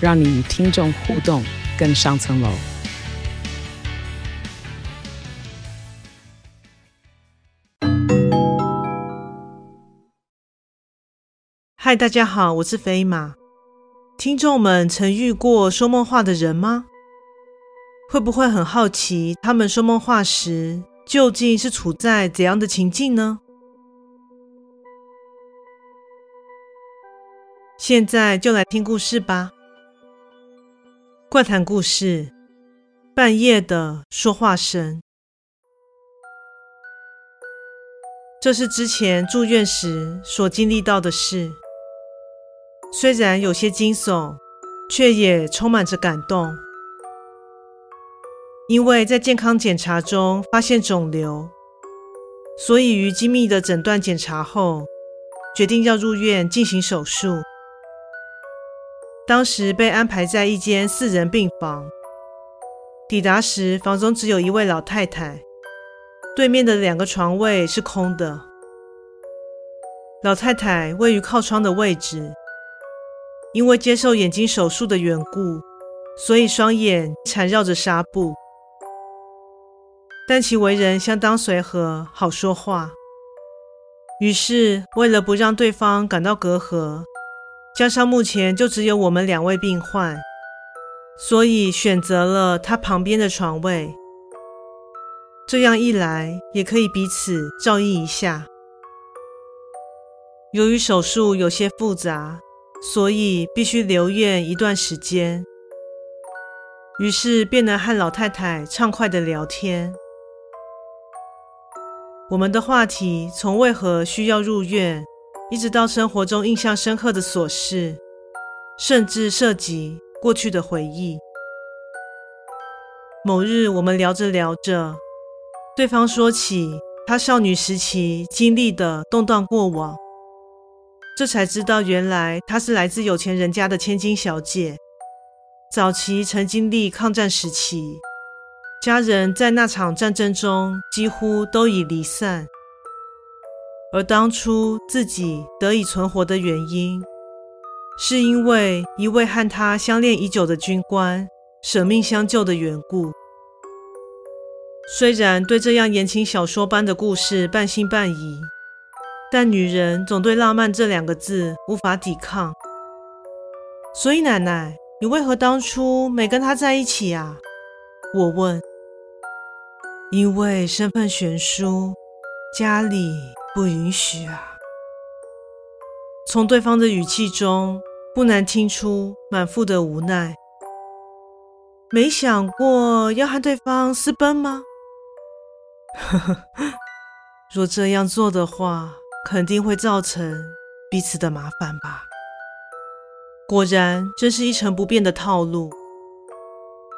让你与听众互动更上层楼。嗨，大家好，我是飞马。听众们曾遇过说梦话的人吗？会不会很好奇，他们说梦话时究竟是处在怎样的情境呢？现在就来听故事吧。怪谈故事：半夜的说话声。这是之前住院时所经历到的事，虽然有些惊悚，却也充满着感动。因为在健康检查中发现肿瘤，所以于精密的诊断检查后，决定要入院进行手术。当时被安排在一间四人病房。抵达时，房中只有一位老太太，对面的两个床位是空的。老太太位于靠窗的位置，因为接受眼睛手术的缘故，所以双眼缠绕着纱布。但其为人相当随和，好说话。于是，为了不让对方感到隔阂，加上目前就只有我们两位病患，所以选择了他旁边的床位。这样一来，也可以彼此照应一下。由于手术有些复杂，所以必须留院一段时间。于是，便能和老太太畅快地聊天。我们的话题从为何需要入院，一直到生活中印象深刻的琐事，甚至涉及过去的回忆。某日，我们聊着聊着，对方说起他少女时期经历的动荡过往，这才知道原来她是来自有钱人家的千金小姐，早期曾经历抗战时期。家人在那场战争中几乎都已离散，而当初自己得以存活的原因，是因为一位和他相恋已久的军官舍命相救的缘故。虽然对这样言情小说般的故事半信半疑，但女人总对浪漫这两个字无法抵抗。所以奶奶，你为何当初没跟他在一起啊？我问。因为身份悬殊，家里不允许啊。从对方的语气中，不难听出满腹的无奈。没想过要和对方私奔吗？呵呵，若这样做的话，肯定会造成彼此的麻烦吧。果然，这是一成不变的套路。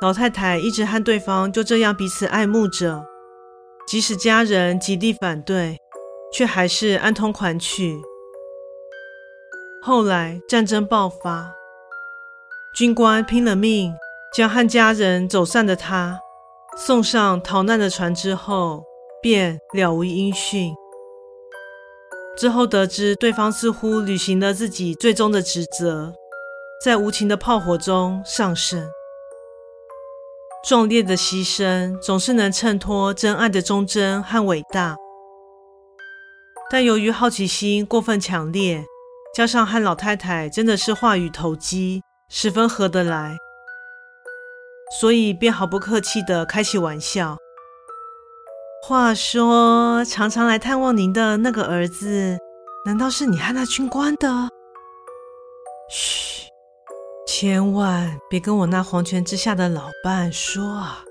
老太太一直和对方就这样彼此爱慕着，即使家人极力反对，却还是安通款曲。后来战争爆发，军官拼了命将和家人走散的他送上逃难的船之后，便了无音讯。之后得知对方似乎履行了自己最终的职责，在无情的炮火中丧生。壮烈的牺牲总是能衬托真爱的忠贞和伟大，但由于好奇心过分强烈，加上和老太太真的是话语投机，十分合得来，所以便毫不客气地开起玩笑。话说，常常来探望您的那个儿子，难道是你和那军官的？嘘。千万别跟我那黄泉之下的老伴说啊！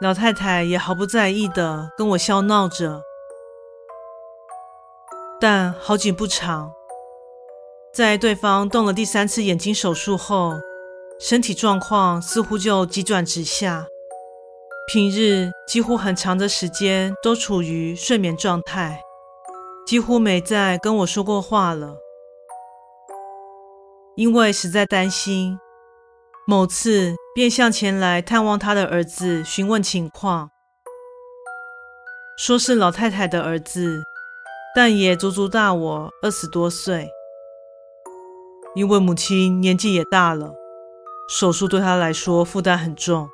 老太太也毫不在意的跟我笑闹着。但好景不长，在对方动了第三次眼睛手术后，身体状况似乎就急转直下，平日几乎很长的时间都处于睡眠状态，几乎没再跟我说过话了。因为实在担心，某次便向前来探望他的儿子询问情况，说是老太太的儿子，但也足足大我二十多岁。因为母亲年纪也大了，手术对她来说负担很重，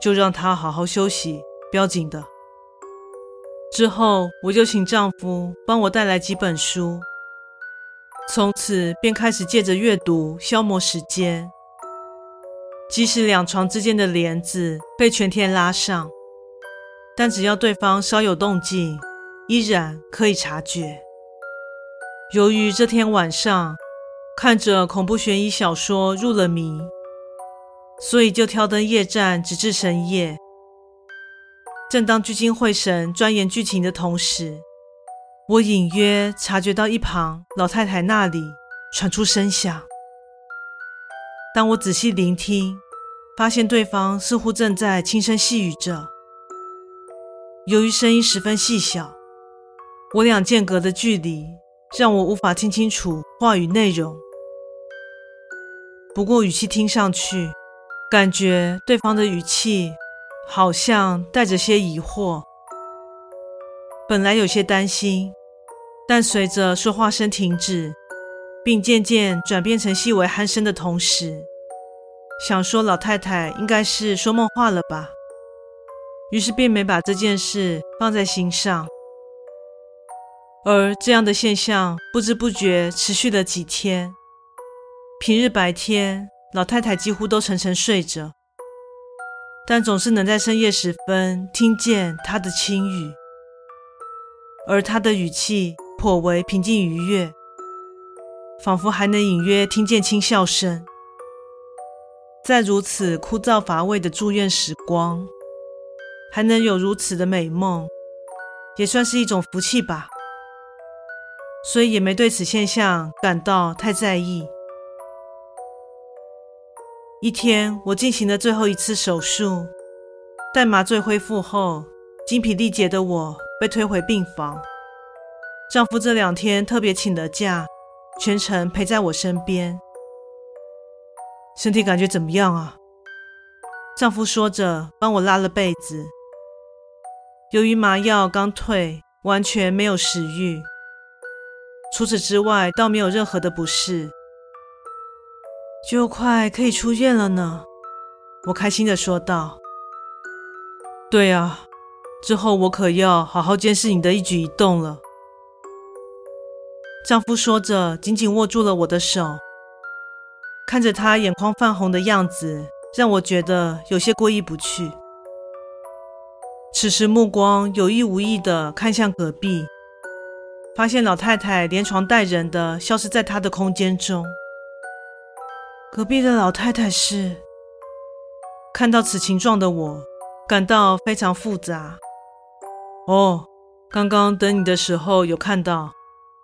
就让她好好休息，不要紧的。之后，我就请丈夫帮我带来几本书，从此便开始借着阅读消磨时间。即使两床之间的帘子被全天拉上，但只要对方稍有动静，依然可以察觉。由于这天晚上，看着恐怖悬疑小说入了迷，所以就挑灯夜战，直至深夜。正当聚精会神钻研剧情的同时，我隐约察觉到一旁老太太那里传出声响。当我仔细聆听，发现对方似乎正在轻声细语着。由于声音十分细小，我俩间隔的距离让我无法听清楚话语内容。不过语气听上去，感觉对方的语气好像带着些疑惑。本来有些担心，但随着说话声停止，并渐渐转变成细微鼾声的同时，想说老太太应该是说梦话了吧。于是便没把这件事放在心上。而这样的现象不知不觉持续了几天。平日白天，老太太几乎都沉沉睡着，但总是能在深夜时分听见她的轻语，而她的语气颇为平静愉悦，仿佛还能隐约听见轻笑声。在如此枯燥乏味的住院时光，还能有如此的美梦，也算是一种福气吧。所以也没对此现象感到太在意。一天，我进行了最后一次手术，待麻醉恢复后，精疲力竭的我被推回病房。丈夫这两天特别请了假，全程陪在我身边。身体感觉怎么样啊？丈夫说着，帮我拉了被子。由于麻药刚退，完全没有食欲。除此之外，倒没有任何的不适。就快可以出院了呢，我开心的说道。对啊，之后我可要好好监视你的一举一动了。丈夫说着，紧紧握住了我的手，看着他眼眶泛红的样子，让我觉得有些过意不去。此时目光有意无意的看向隔壁，发现老太太连床带人的消失在他的空间中。隔壁的老太太是看到此情状的我，感到非常复杂。哦，刚刚等你的时候有看到，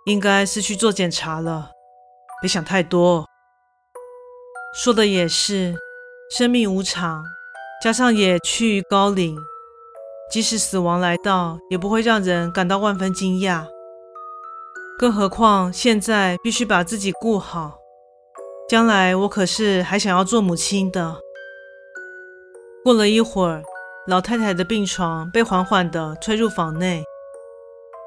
应该是去做检查了。别想太多。说的也是，生命无常，加上也趋于高龄，即使死亡来到，也不会让人感到万分惊讶。更何况现在必须把自己顾好。将来我可是还想要做母亲的。过了一会儿，老太太的病床被缓缓地推入房内，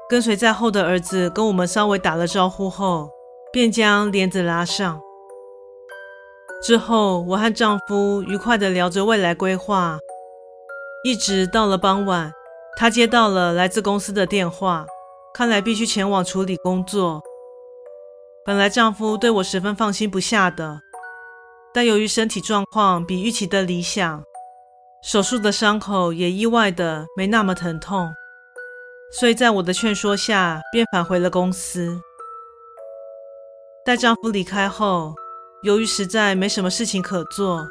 跟随在后的儿子跟我们稍微打了招呼后，便将帘子拉上。之后，我和丈夫愉快地聊着未来规划，一直到了傍晚，他接到了来自公司的电话，看来必须前往处理工作。本来丈夫对我十分放心不下的，但由于身体状况比预期的理想，手术的伤口也意外的没那么疼痛，所以在我的劝说下，便返回了公司。待丈夫离开后，由于实在没什么事情可做，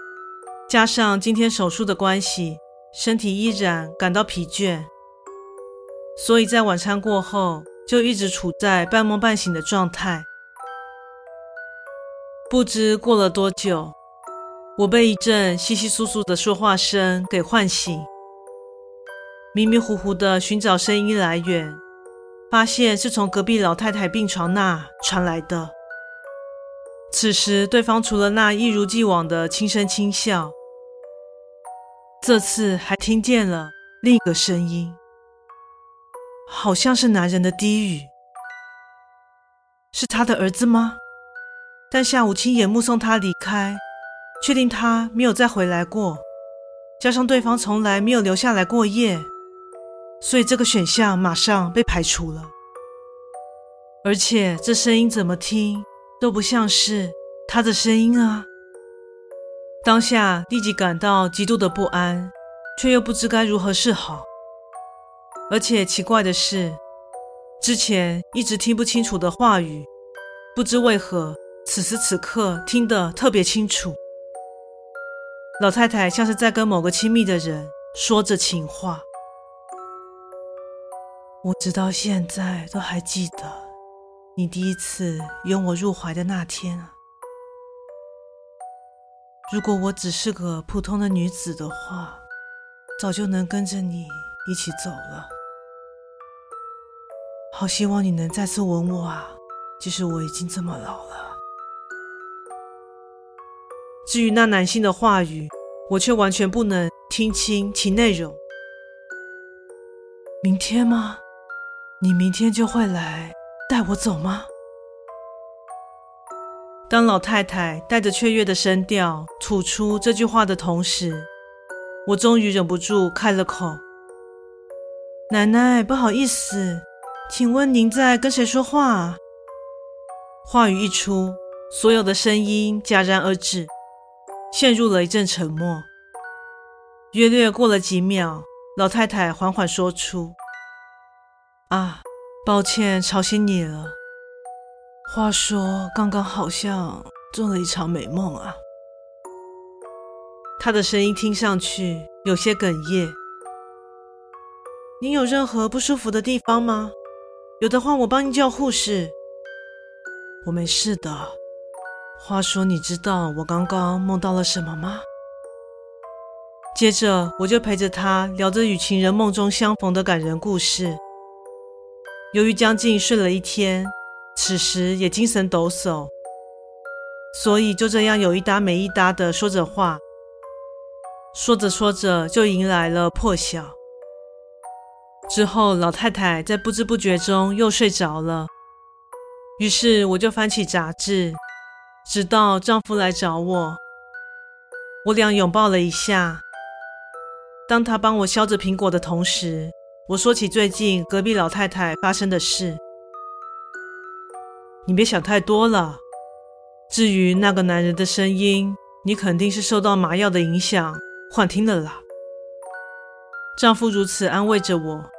加上今天手术的关系，身体依然感到疲倦，所以在晚餐过后就一直处在半梦半醒的状态。不知过了多久，我被一阵稀稀疏疏的说话声给唤醒，迷迷糊糊的寻找声音来源，发现是从隔壁老太太病床那传来的。此时，对方除了那一如既往的轻声轻笑，这次还听见了另一个声音，好像是男人的低语。是他的儿子吗？但下午亲眼目送他离开。确定他没有再回来过，加上对方从来没有留下来过夜，所以这个选项马上被排除了。而且这声音怎么听都不像是他的声音啊！当下立即感到极度的不安，却又不知该如何是好。而且奇怪的是，之前一直听不清楚的话语，不知为何此时此刻听得特别清楚。老太太像是在跟某个亲密的人说着情话。我直到现在都还记得你第一次拥我入怀的那天啊！如果我只是个普通的女子的话，早就能跟着你一起走了。好希望你能再次吻我啊！即使我已经这么老了。至于那男性的话语，我却完全不能听清其内容。明天吗？你明天就会来带我走吗？当老太太带着雀跃的声调吐出这句话的同时，我终于忍不住开了口：“奶奶，不好意思，请问您在跟谁说话？”话语一出，所有的声音戛然而止。陷入了一阵沉默。约略过了几秒，老太太缓缓说出：“啊，抱歉吵醒你了。话说，刚刚好像做了一场美梦啊。”她的声音听上去有些哽咽。“你有任何不舒服的地方吗？有的话，我帮你叫护士。”“我没事的。”话说，你知道我刚刚梦到了什么吗？接着，我就陪着他聊着与情人梦中相逢的感人故事。由于将近睡了一天，此时也精神抖擞，所以就这样有一搭没一搭的说着话。说着说着，就迎来了破晓。之后，老太太在不知不觉中又睡着了。于是，我就翻起杂志。直到丈夫来找我，我俩拥抱了一下。当他帮我削着苹果的同时，我说起最近隔壁老太太发生的事。你别想太多了。至于那个男人的声音，你肯定是受到麻药的影响幻听了啦。丈夫如此安慰着我。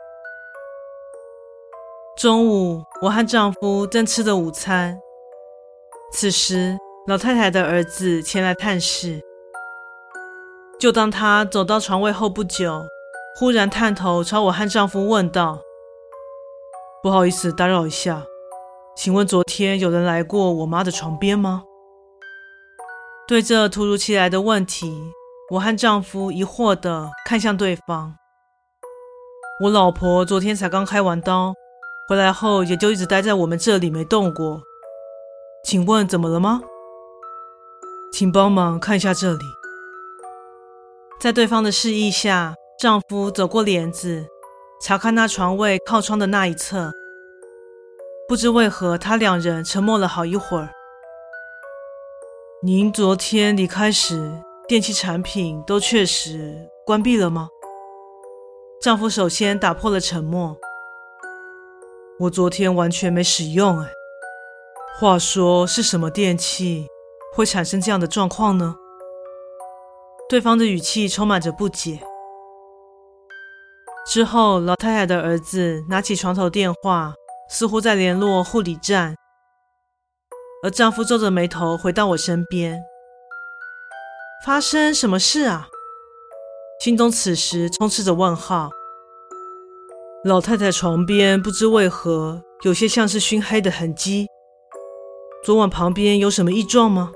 中午，我和丈夫正吃着午餐。此时，老太太的儿子前来探视。就当他走到床位后不久，忽然探头朝我和丈夫问道：“不好意思，打扰一下，请问昨天有人来过我妈的床边吗？”对这突如其来的问题，我和丈夫疑惑地看向对方。我老婆昨天才刚开完刀，回来后也就一直待在我们这里没动过。请问怎么了吗？请帮忙看一下这里。在对方的示意下，丈夫走过帘子，查看那床位靠窗的那一侧。不知为何，他两人沉默了好一会儿。您昨天离开时，电器产品都确实关闭了吗？丈夫首先打破了沉默。我昨天完全没使用，哎。话说是什么电器会产生这样的状况呢？对方的语气充满着不解。之后，老太太的儿子拿起床头电话，似乎在联络护理站，而丈夫皱着眉头回到我身边。发生什么事啊？心中此时充斥着问号。老太太床边不知为何有些像是熏黑的痕迹。昨晚旁边有什么异状吗？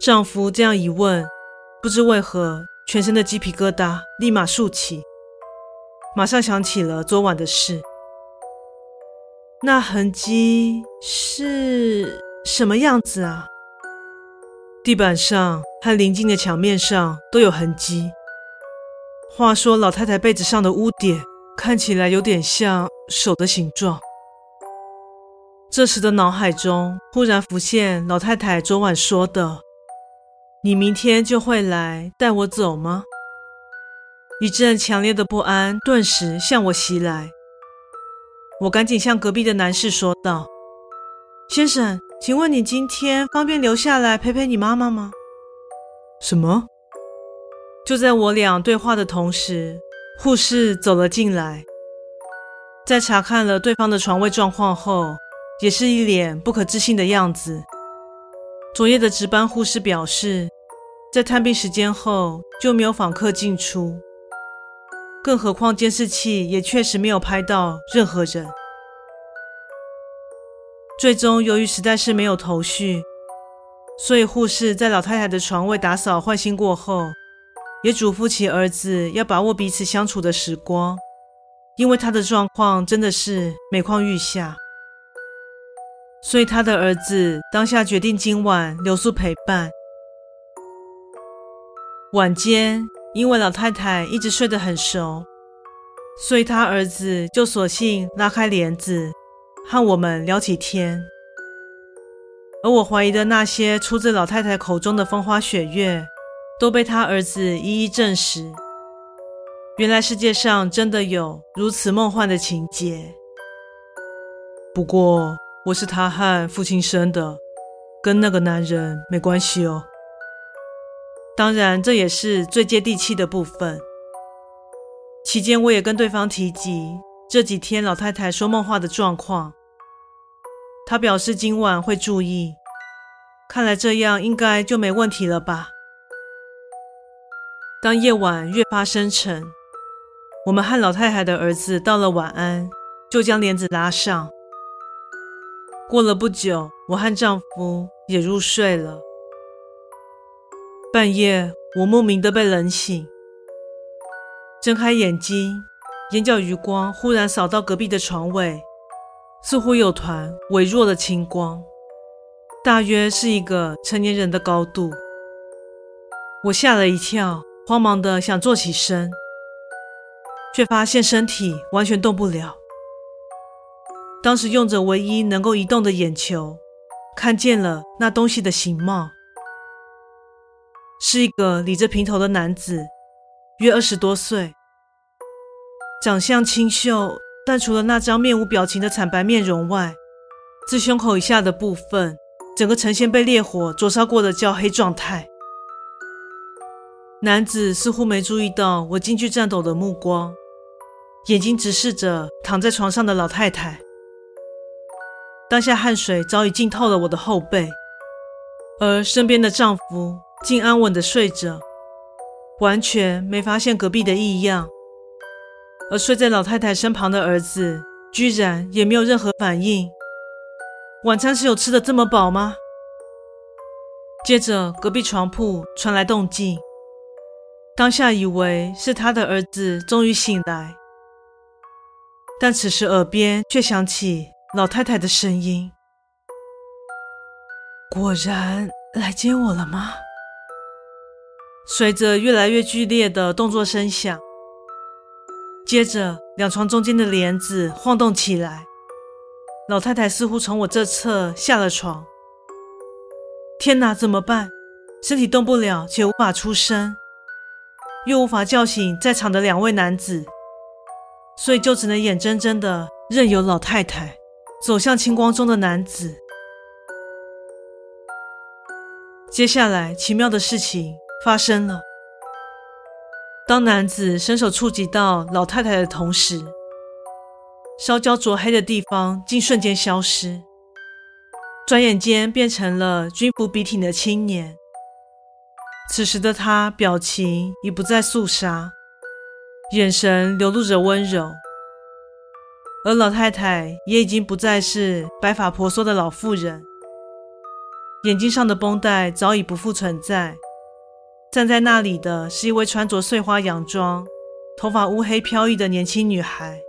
丈夫这样一问，不知为何，全身的鸡皮疙瘩立马竖起，马上想起了昨晚的事。那痕迹是什么样子啊？地板上和邻近的墙面上都有痕迹。话说，老太太被子上的污点看起来有点像手的形状。这时的脑海中忽然浮现老太太昨晚说的：“你明天就会来带我走吗？”一阵强烈的不安顿时向我袭来。我赶紧向隔壁的男士说道：“先生，请问你今天方便留下来陪陪你妈妈吗？”什么？就在我俩对话的同时，护士走了进来，在查看了对方的床位状况后，也是一脸不可置信的样子。昨夜的值班护士表示，在探病时间后就没有访客进出。更何况监视器也确实没有拍到任何人。最终，由于实在是没有头绪，所以护士在老太太的床位打扫换新过后，也嘱咐其儿子要把握彼此相处的时光，因为他的状况真的是每况愈下。所以他的儿子当下决定今晚留宿陪伴。晚间。因为老太太一直睡得很熟，所以他儿子就索性拉开帘子，和我们聊起天。而我怀疑的那些出自老太太口中的风花雪月，都被他儿子一一证实。原来世界上真的有如此梦幻的情节。不过我是他和父亲生的，跟那个男人没关系哦。当然，这也是最接地气的部分。期间，我也跟对方提及这几天老太太说梦话的状况。她表示今晚会注意，看来这样应该就没问题了吧。当夜晚越发深沉，我们和老太太的儿子道了晚安，就将帘子拉上。过了不久，我和丈夫也入睡了。半夜，我莫名的被冷醒，睁开眼睛，眼角余光忽然扫到隔壁的床尾，似乎有团微弱的青光，大约是一个成年人的高度。我吓了一跳，慌忙的想坐起身，却发现身体完全动不了。当时用着唯一能够移动的眼球，看见了那东西的形貌。是一个理着平头的男子，约二十多岁，长相清秀，但除了那张面无表情的惨白面容外，自胸口以下的部分，整个呈现被烈火灼烧过的焦黑状态。男子似乎没注意到我惊惧颤抖的目光，眼睛直视着躺在床上的老太太。当下汗水早已浸透了我的后背，而身边的丈夫。竟安稳地睡着，完全没发现隔壁的异样。而睡在老太太身旁的儿子，居然也没有任何反应。晚餐是有吃得这么饱吗？接着，隔壁床铺传来动静，当下以为是他的儿子终于醒来，但此时耳边却响起老太太的声音：“果然来接我了吗？”随着越来越剧烈的动作声响，接着两床中间的帘子晃动起来，老太太似乎从我这侧下了床。天哪，怎么办？身体动不了，且无法出声，又无法叫醒在场的两位男子，所以就只能眼睁睁的任由老太太走向青光中的男子。接下来，奇妙的事情。发生了。当男子伸手触及到老太太的同时，烧焦灼黑的地方竟瞬间消失，转眼间变成了军服笔挺的青年。此时的他表情已不再肃杀，眼神流露着温柔，而老太太也已经不再是白发婆娑的老妇人，眼睛上的绷带早已不复存在。站在那里的是一位穿着碎花洋装、头发乌黑飘逸的年轻女孩。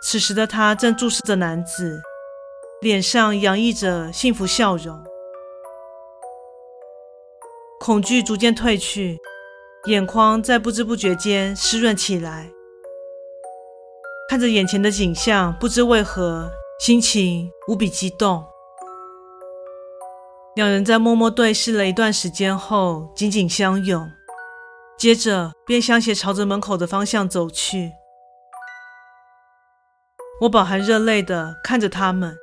此时的她正注视着男子，脸上洋溢着幸福笑容。恐惧逐渐褪去，眼眶在不知不觉间湿润起来。看着眼前的景象，不知为何，心情无比激动。两人在默默对视了一段时间后，紧紧相拥，接着便相携朝着门口的方向走去。我饱含热泪地看着他们，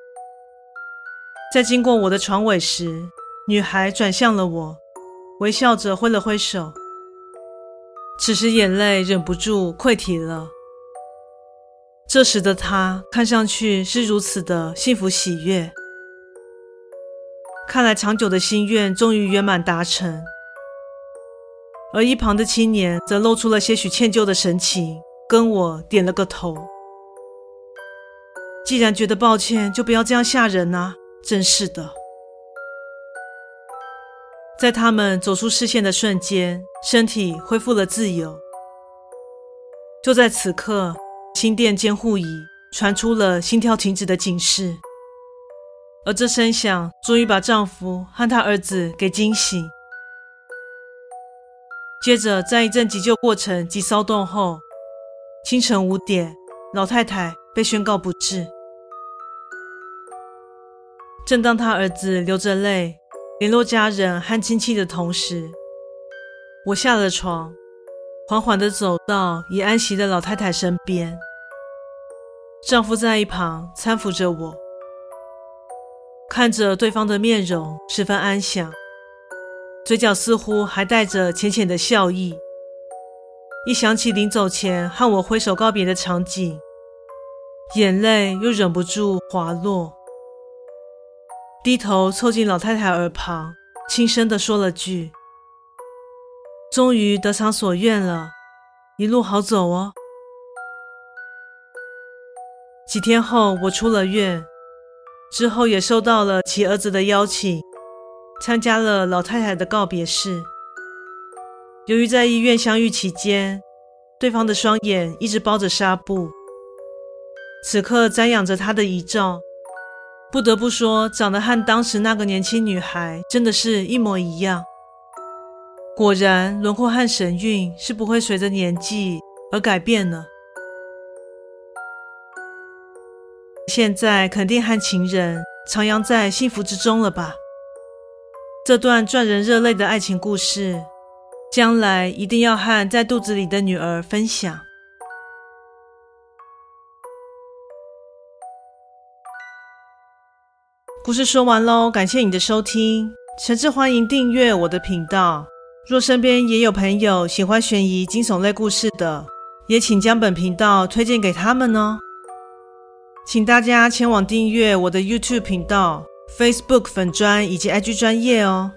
在经过我的床尾时，女孩转向了我。微笑着挥了挥手，此时眼泪忍不住溃堤了。这时的他看上去是如此的幸福喜悦，看来长久的心愿终于圆满达成。而一旁的青年则露出了些许歉疚的神情，跟我点了个头。既然觉得抱歉，就不要这样吓人啊！真是的。在他们走出视线的瞬间，身体恢复了自由。就在此刻，心电监护仪传出了心跳停止的警示，而这声响终于把丈夫和他儿子给惊醒。接着，在一阵急救过程及骚动后，清晨五点，老太太被宣告不治。正当他儿子流着泪，联络家人和亲戚的同时，我下了床，缓缓地走到已安息的老太太身边。丈夫在一旁搀扶着我，看着对方的面容十分安详，嘴角似乎还带着浅浅的笑意。一想起临走前和我挥手告别的场景，眼泪又忍不住滑落。低头凑近老太太耳旁，轻声地说了句：“终于得偿所愿了，一路好走哦。”几天后，我出了院，之后也收到了其儿子的邀请，参加了老太太的告别式。由于在医院相遇期间，对方的双眼一直包着纱布，此刻瞻仰着他的遗照。不得不说，长得和当时那个年轻女孩真的是一模一样。果然，轮廓和神韵是不会随着年纪而改变的。现在肯定和情人徜徉在幸福之中了吧？这段赚人热泪的爱情故事，将来一定要和在肚子里的女儿分享。故事说完喽，感谢你的收听，诚挚欢迎订阅我的频道。若身边也有朋友喜欢悬疑惊悚类故事的，也请将本频道推荐给他们哦。请大家前往订阅我的 YouTube 频道、Facebook 粉专以及 IG 专业哦。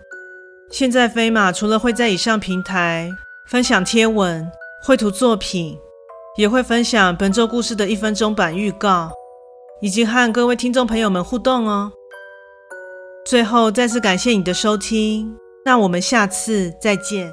现在飞马除了会在以上平台分享贴文、绘图作品，也会分享本周故事的一分钟版预告，以及和各位听众朋友们互动哦。最后，再次感谢你的收听，那我们下次再见。